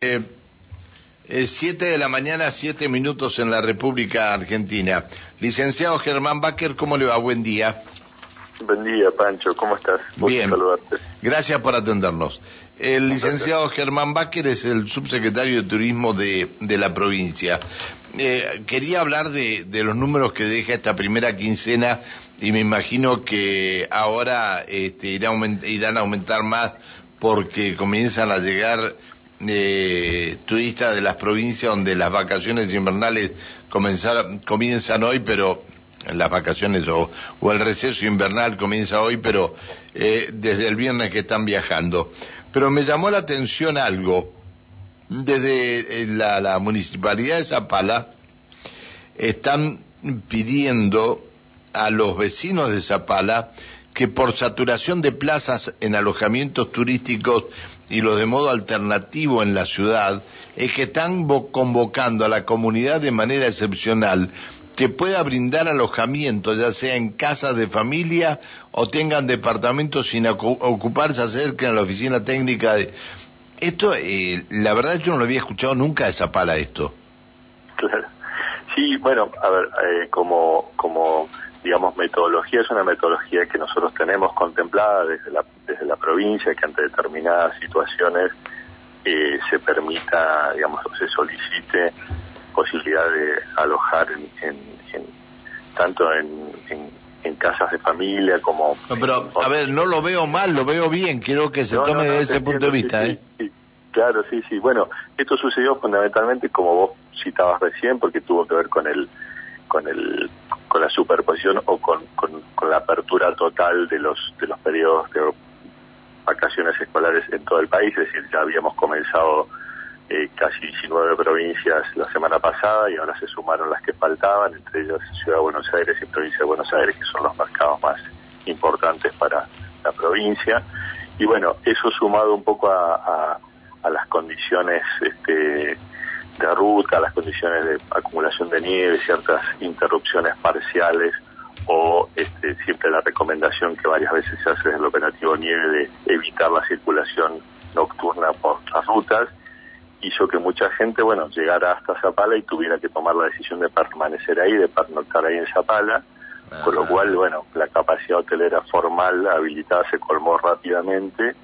Eh, es 7 de la mañana, 7 minutos en la República Argentina. Licenciado Germán Bacher, ¿cómo le va? Buen día. Buen día, Pancho, ¿cómo estás? Bien, gracias por atendernos. El licenciado Germán Bacher es el subsecretario de Turismo de, de la provincia. Eh, quería hablar de, de, los números que deja esta primera quincena y me imagino que ahora este, irán a aumentar más porque comienzan a llegar eh, turistas de las provincias donde las vacaciones invernales comienzan hoy, pero las vacaciones o, el receso invernal comienza hoy, pero eh, desde el viernes que están viajando. Pero me llamó la atención algo. Desde eh, la, la municipalidad de Zapala están pidiendo a los vecinos de Zapala que por saturación de plazas en alojamientos turísticos y los de modo alternativo en la ciudad, es que están convocando a la comunidad de manera excepcional que pueda brindar alojamiento, ya sea en casas de familia o tengan departamentos sin ocupar, se acerquen a la oficina técnica de... Esto, eh, la verdad yo no lo había escuchado nunca de Zapala esto. Claro. Sí, bueno, a ver, eh, como, como digamos, metodología es una metodología que nosotros tenemos contemplada desde la, desde la provincia, que ante determinadas situaciones eh, se permita, digamos, se solicite posibilidad de alojar en, tanto en, en, casas de familia como... pero, a ver, no lo veo mal, lo veo bien, quiero que se tome desde ese punto de vista, ¿eh? claro, sí, sí. Bueno, esto sucedió fundamentalmente, como vos citabas recién, porque tuvo que ver con el con el con la superposición o con, con, la apertura total de los de los periodos de vacaciones escolares en todo el país, es decir, ya habíamos comenzado eh, casi 19 provincias la semana pasada y ahora se sumaron las que faltaban, entre ellas Ciudad de Buenos Aires y Provincia de Buenos Aires, que son los mercados más importantes para la provincia. Y bueno, eso sumado un poco a, a, a las condiciones este, de ruta, las condiciones de acumulación de nieve, ciertas interrupciones parciales o este, siempre la recomendación que varias veces se hace en el operativo nieve de evitar la circulación nocturna por las rutas, hizo que mucha gente, bueno, llegara hasta Zapala y tuviera que tomar la decisión de permanecer ahí, de pernoctar ahí en Zapala, con lo cual, bueno, la capacidad hotelera formal habilitada se colmó rápidamente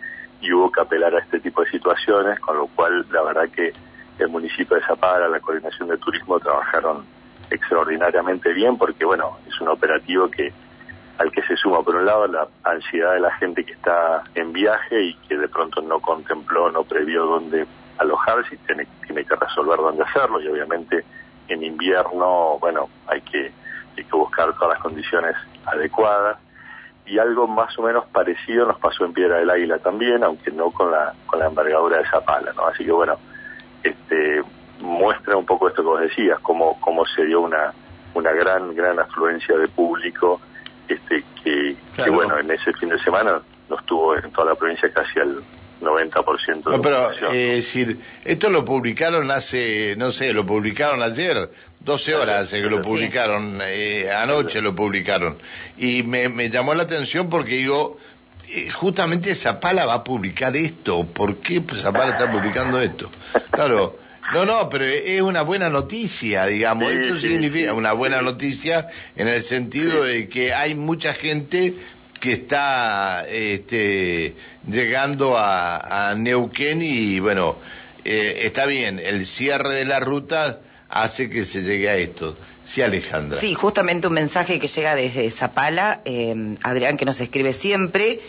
y hubo que apelar a este tipo de situaciones, con lo cual, la verdad que el municipio de Zapala, la coordinación de turismo trabajaron extraordinariamente bien porque, bueno, es un operativo que al que se suma, por un lado, la ansiedad de la gente que está en viaje y que de pronto no contempló, no previó dónde alojarse y tiene, tiene que resolver dónde hacerlo y obviamente en invierno, bueno, hay que, hay que buscar todas las condiciones adecuadas y algo más o menos parecido nos pasó en Piedra del Águila también, aunque no con la, con la envergadura de Zapala, ¿no? Así que bueno, este, muestra un poco esto que vos decías, cómo, cómo se dio una, una gran, gran afluencia de público, este, que, bueno, en ese fin de semana nos tuvo en toda la provincia casi al 90% de no, pero, eh, decir, esto lo publicaron hace, no sé, lo publicaron ayer, 12 horas hace que lo publicaron, eh, anoche lo publicaron. Y me, me llamó la atención porque digo, eh, justamente Zapala va a publicar esto. ¿Por qué Zapala está publicando esto? Claro, no, no, pero es una buena noticia, digamos. esto significa una buena noticia en el sentido de que hay mucha gente que está este, llegando a, Neuquén y bueno, eh, está bien, el cierre de la ruta hace que se llegue a esto. Sí, Alejandra. Sí, justamente un mensaje que llega desde Zapala, eh, Adrián que nos escribe siempre.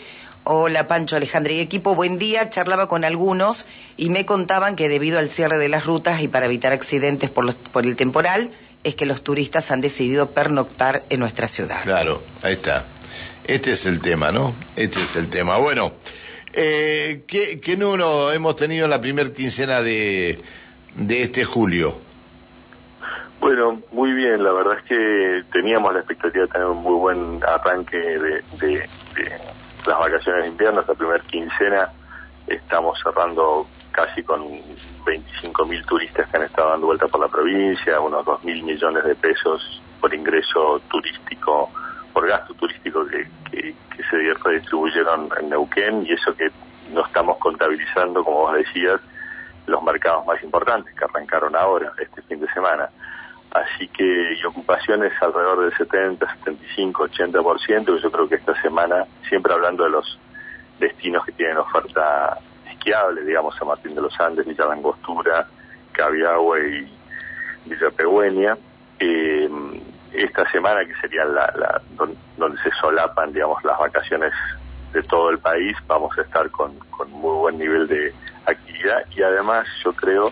Hola Pancho, Alejandra y equipo, buen día. Charlaba con algunos y me contaban que debido al cierre de las rutas y para evitar accidentes por, los, por el temporal, es que los turistas han decidido pernoctar en nuestra ciudad. Claro, ahí está. Este es el tema, ¿no? Este es el tema. Bueno, eh, ¿qué, ¿qué número hemos tenido en la primera quincena de, de este julio? Bueno, muy bien, la verdad es que teníamos la expectativa de tener un muy buen arranque de, las vacaciones de invierno, esta primera quincena estamos cerrando casi con 25 mil turistas que han estado dando vuelta por la provincia, unos 2 mil millones de pesos por ingreso turístico, por gasto turístico que, que, que se redistribuyeron en Neuquén y eso que no estamos contabilizando, como vos decías, los mercados más importantes que arrancaron ahora, este fin de semana. Así que, y ocupaciones alrededor del 70, 75, 80%, yo creo que esta semana, siempre hablando de los destinos que tienen oferta esquiable, digamos, San Martín de los Andes, Villa Langostura, Cabiahue y Villa Pegüeña, eh, esta semana que sería la, donde se solapan, digamos, las vacaciones de todo el país, vamos a estar con, con muy buen nivel de actividad. Y además yo creo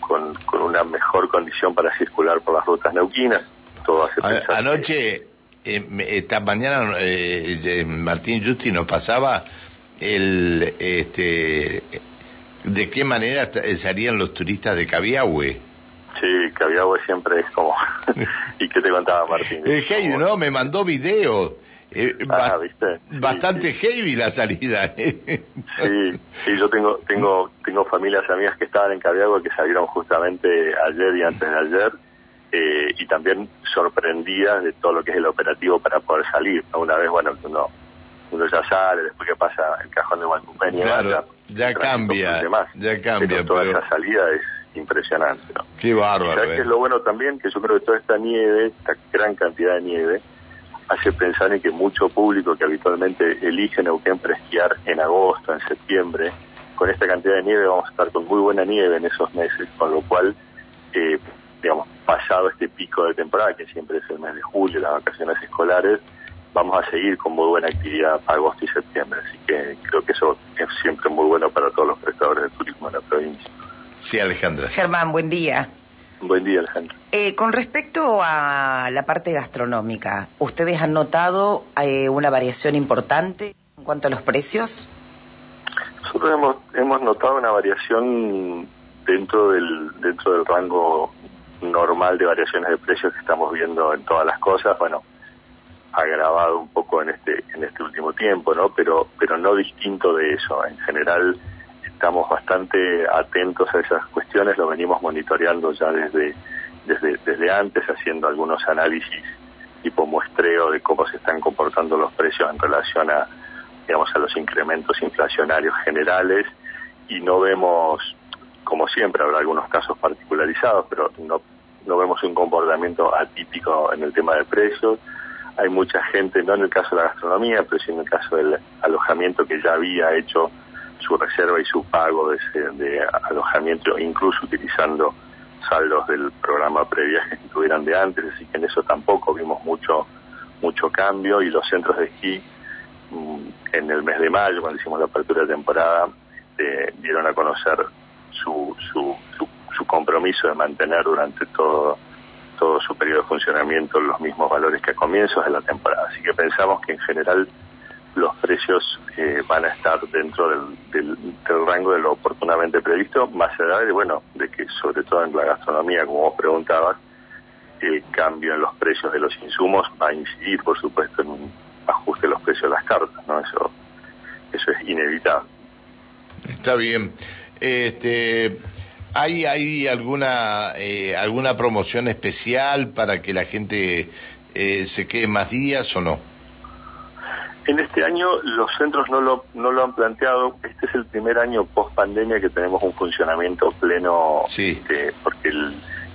con, con, una mejor condición para circular por las rutas neuquinas. Todo hace Anoche, eh, esta mañana, eh, Martín Justi nos pasaba el, este, de qué manera salían los turistas de Cabiahue. Sí, Cabiahue siempre es como... ¿Y qué te contaba Martín? El hey, no, me mandó videos eh, ah, Bastante heavy la salida. ¿eh? sí, sí, yo tengo tengo tengo familias amigas que estaban en Cabiagua que salieron justamente ayer y antes de ayer eh, y también sorprendidas de todo lo que es el operativo para poder salir. Una vez, bueno, uno, uno ya sale, después que pasa el cajón de Guantupeni, claro, ya, cambia, ya cambia. Pero toda esa salida es impresionante. ¿no? Qué bárbaro. ¿Sabes qué es lo bueno también? Que yo creo que toda esta nieve, esta gran cantidad de nieve, hace pensar en que mucho público que habitualmente elige Neuquén para esquiar en agosto, en septiembre, con esta cantidad de nieve vamos a estar con muy buena nieve en esos meses, con lo cual, eh, digamos, pasado este pico de temporada, que siempre es el mes de julio, las vacaciones escolares, vamos a seguir con muy buena actividad para agosto y septiembre. Así que creo que eso es siempre muy bueno para todos los prestadores de turismo de la provincia. Sí, Alejandra. Germán, buen día. Buen día, Alejandro. Eh, con respecto a la parte gastronómica, ¿ustedes han notado eh, una variación importante en cuanto a los precios? Nosotros hemos, hemos notado una variación dentro del, dentro del rango normal de variaciones de precios que estamos viendo en todas las cosas. Bueno, agravado un poco en este, en este último tiempo, ¿no? Pero, pero no distinto de eso. En general, estamos bastante atentos a esas cuestiones, lo venimos monitoreando ya desde, desde, desde antes, haciendo algunos análisis tipo muestreo de cómo se están comportando los precios en relación a, digamos, a los incrementos inflacionarios generales y no vemos, como siempre, habrá algunos casos particularizados, pero no, no vemos un comportamiento atípico en el tema de precios. Hay mucha gente, no en el caso de la gastronomía, pero sí en el caso del alojamiento que ya había hecho su reserva y su pago de, de alojamiento, incluso utilizando saldos del programa previaje que tuvieran de antes, así que en eso tampoco vimos mucho mucho cambio y los centros de esquí mm, en el mes de mayo, cuando hicimos la apertura de temporada, eh, dieron a conocer su, su, su, compromiso de mantener durante todo todo su periodo de funcionamiento los mismos valores que a comienzos de la temporada. Así que pensamos que en general los precios eh, van a estar dentro del, rango de lo oportunamente previsto, más allá de, bueno, de que sobre todo en la gastronomía, como vos preguntabas, el cambio en los precios de los insumos va a incidir, por supuesto, en un ajuste de los precios de las cartas, ¿no? Eso, eso es inevitable. Está bien. Este, ¿Hay, hay alguna, eh, alguna promoción especial para que la gente eh, se quede más días o no? En este año los centros no lo, no lo han planteado. Este es el primer año post pandemia que tenemos un funcionamiento pleno. Sí. Este, porque el,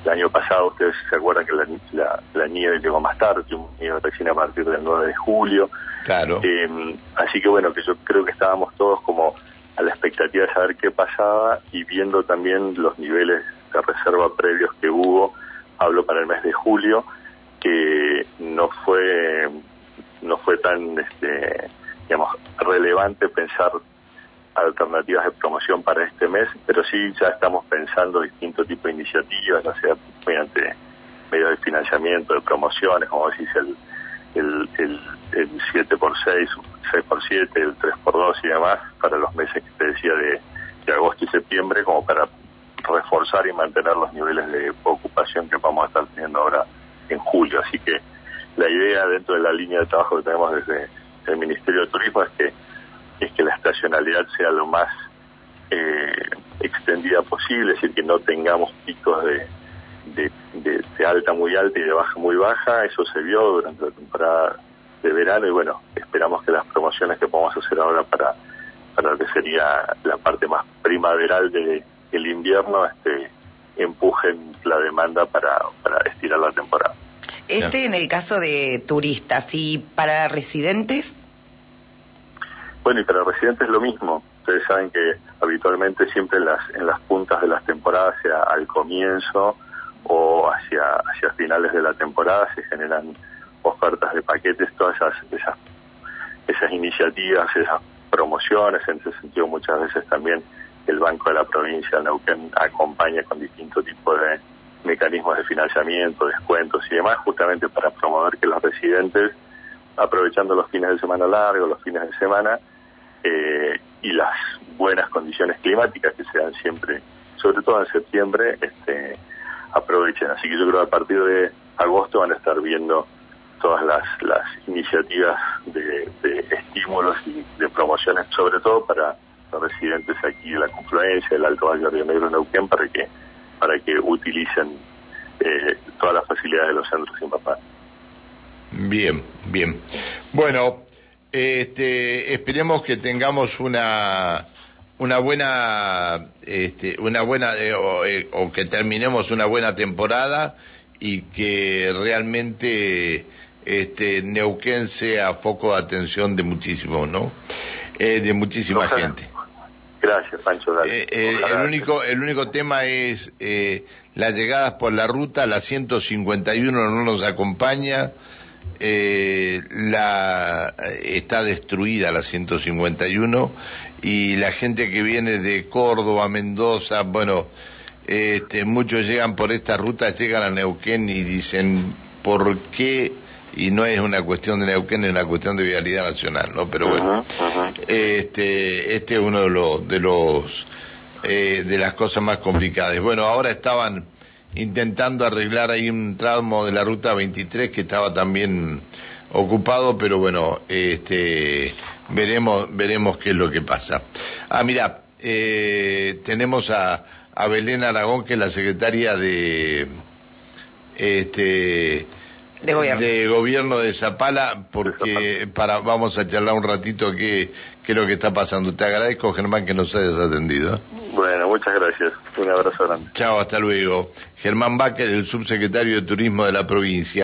año pasado, ustedes se acuerdan que la, la, nieve llegó más tarde, un nieve recién a partir del 9 de julio. Claro. Em, así que bueno, que yo creo que estábamos todos como a la expectativa de saber qué pasaba y viendo también los niveles de reserva previos que hubo, hablo para el mes de julio, que no fue no fue tan, este, digamos, relevante pensar alternativas de promoción para este mes, pero sí ya estamos pensando distintos tipos de iniciativas, ya sea mediante medios de financiamiento, de promociones, como decís, el, el, el, el 7x6, 6x7, el 3x2 y demás, para los meses que te decía de, de agosto y septiembre, como para reforzar y mantener los niveles de ocupación que vamos a estar teniendo ahora en julio. Así que la idea dentro de la línea de trabajo que tenemos desde el Ministerio de Turismo es que es que la estacionalidad sea lo más eh, extendida posible, es decir, que no tengamos picos de, de, alta muy alta y de baja muy baja. Eso se vio durante la temporada de verano y bueno, esperamos que las promociones que podamos hacer ahora para para lo que sería la parte más primaveral del el invierno, este, empujen la demanda para, para estirar la temporada. Este en el caso de turistas y para residentes. Bueno, y para residentes lo mismo. Ustedes saben que habitualmente siempre en las, en las puntas de las temporadas, sea al comienzo o hacia, hacia finales de la temporada, se generan ofertas de paquetes, todas esas, esas, esas iniciativas, esas promociones, en ese sentido muchas veces también el Banco de la Provincia de Neuquén acompaña con distintos tipos de mecanismos de financiamiento, descuentos y demás, justamente para promover que los residentes, aprovechando los fines de semana largos, los fines de semana, eh, y las buenas condiciones climáticas que se dan siempre, sobre todo en septiembre, este, aprovechen. Así que yo creo que a partir de agosto van a estar viendo todas las, las iniciativas de, de estímulos y de promociones, sobre todo para los residentes aquí de la confluencia del Alto Valle de Río Negro Neuquén para que para que utilicen eh, todas las facilidades de los centros sin papá. Bien, bien. Bueno, este, esperemos que tengamos una una buena este, una buena eh, eh, o, que terminemos una buena temporada y que realmente este Neuquén sea foco de atención de muchísimo, ¿no? de muchísima gente. Gracias, Pancho. Eh, eh, el único el único tema es eh, las llegadas por la ruta, la 151 no nos acompaña, eh, la está destruida la 151 y la gente que viene de Córdoba, Mendoza, bueno, este, muchos llegan por esta ruta, llegan a Neuquén y dicen, ¿por qué? Y no es una cuestión de Neuquén, es una cuestión de vialidad nacional, ¿no? Pero bueno, este, este es uno de los, de los, eh, de las cosas más complicadas. Bueno, ahora estaban intentando arreglar ahí un tramo de la ruta 23 que estaba también ocupado, pero bueno, este, veremos, veremos qué es lo que pasa. Ah, mira, eh, tenemos a, a Belén Aragón, que es la secretaria de, este, de gobierno. de gobierno de Zapala, porque para vamos a charlar un ratito qué, qué es lo que está pasando. Te agradezco, Germán, que nos hayas atendido. Bueno, muchas gracias. Un abrazo grande. Chao, hasta luego. Germán Baquer, el subsecretario de Turismo de la provincia.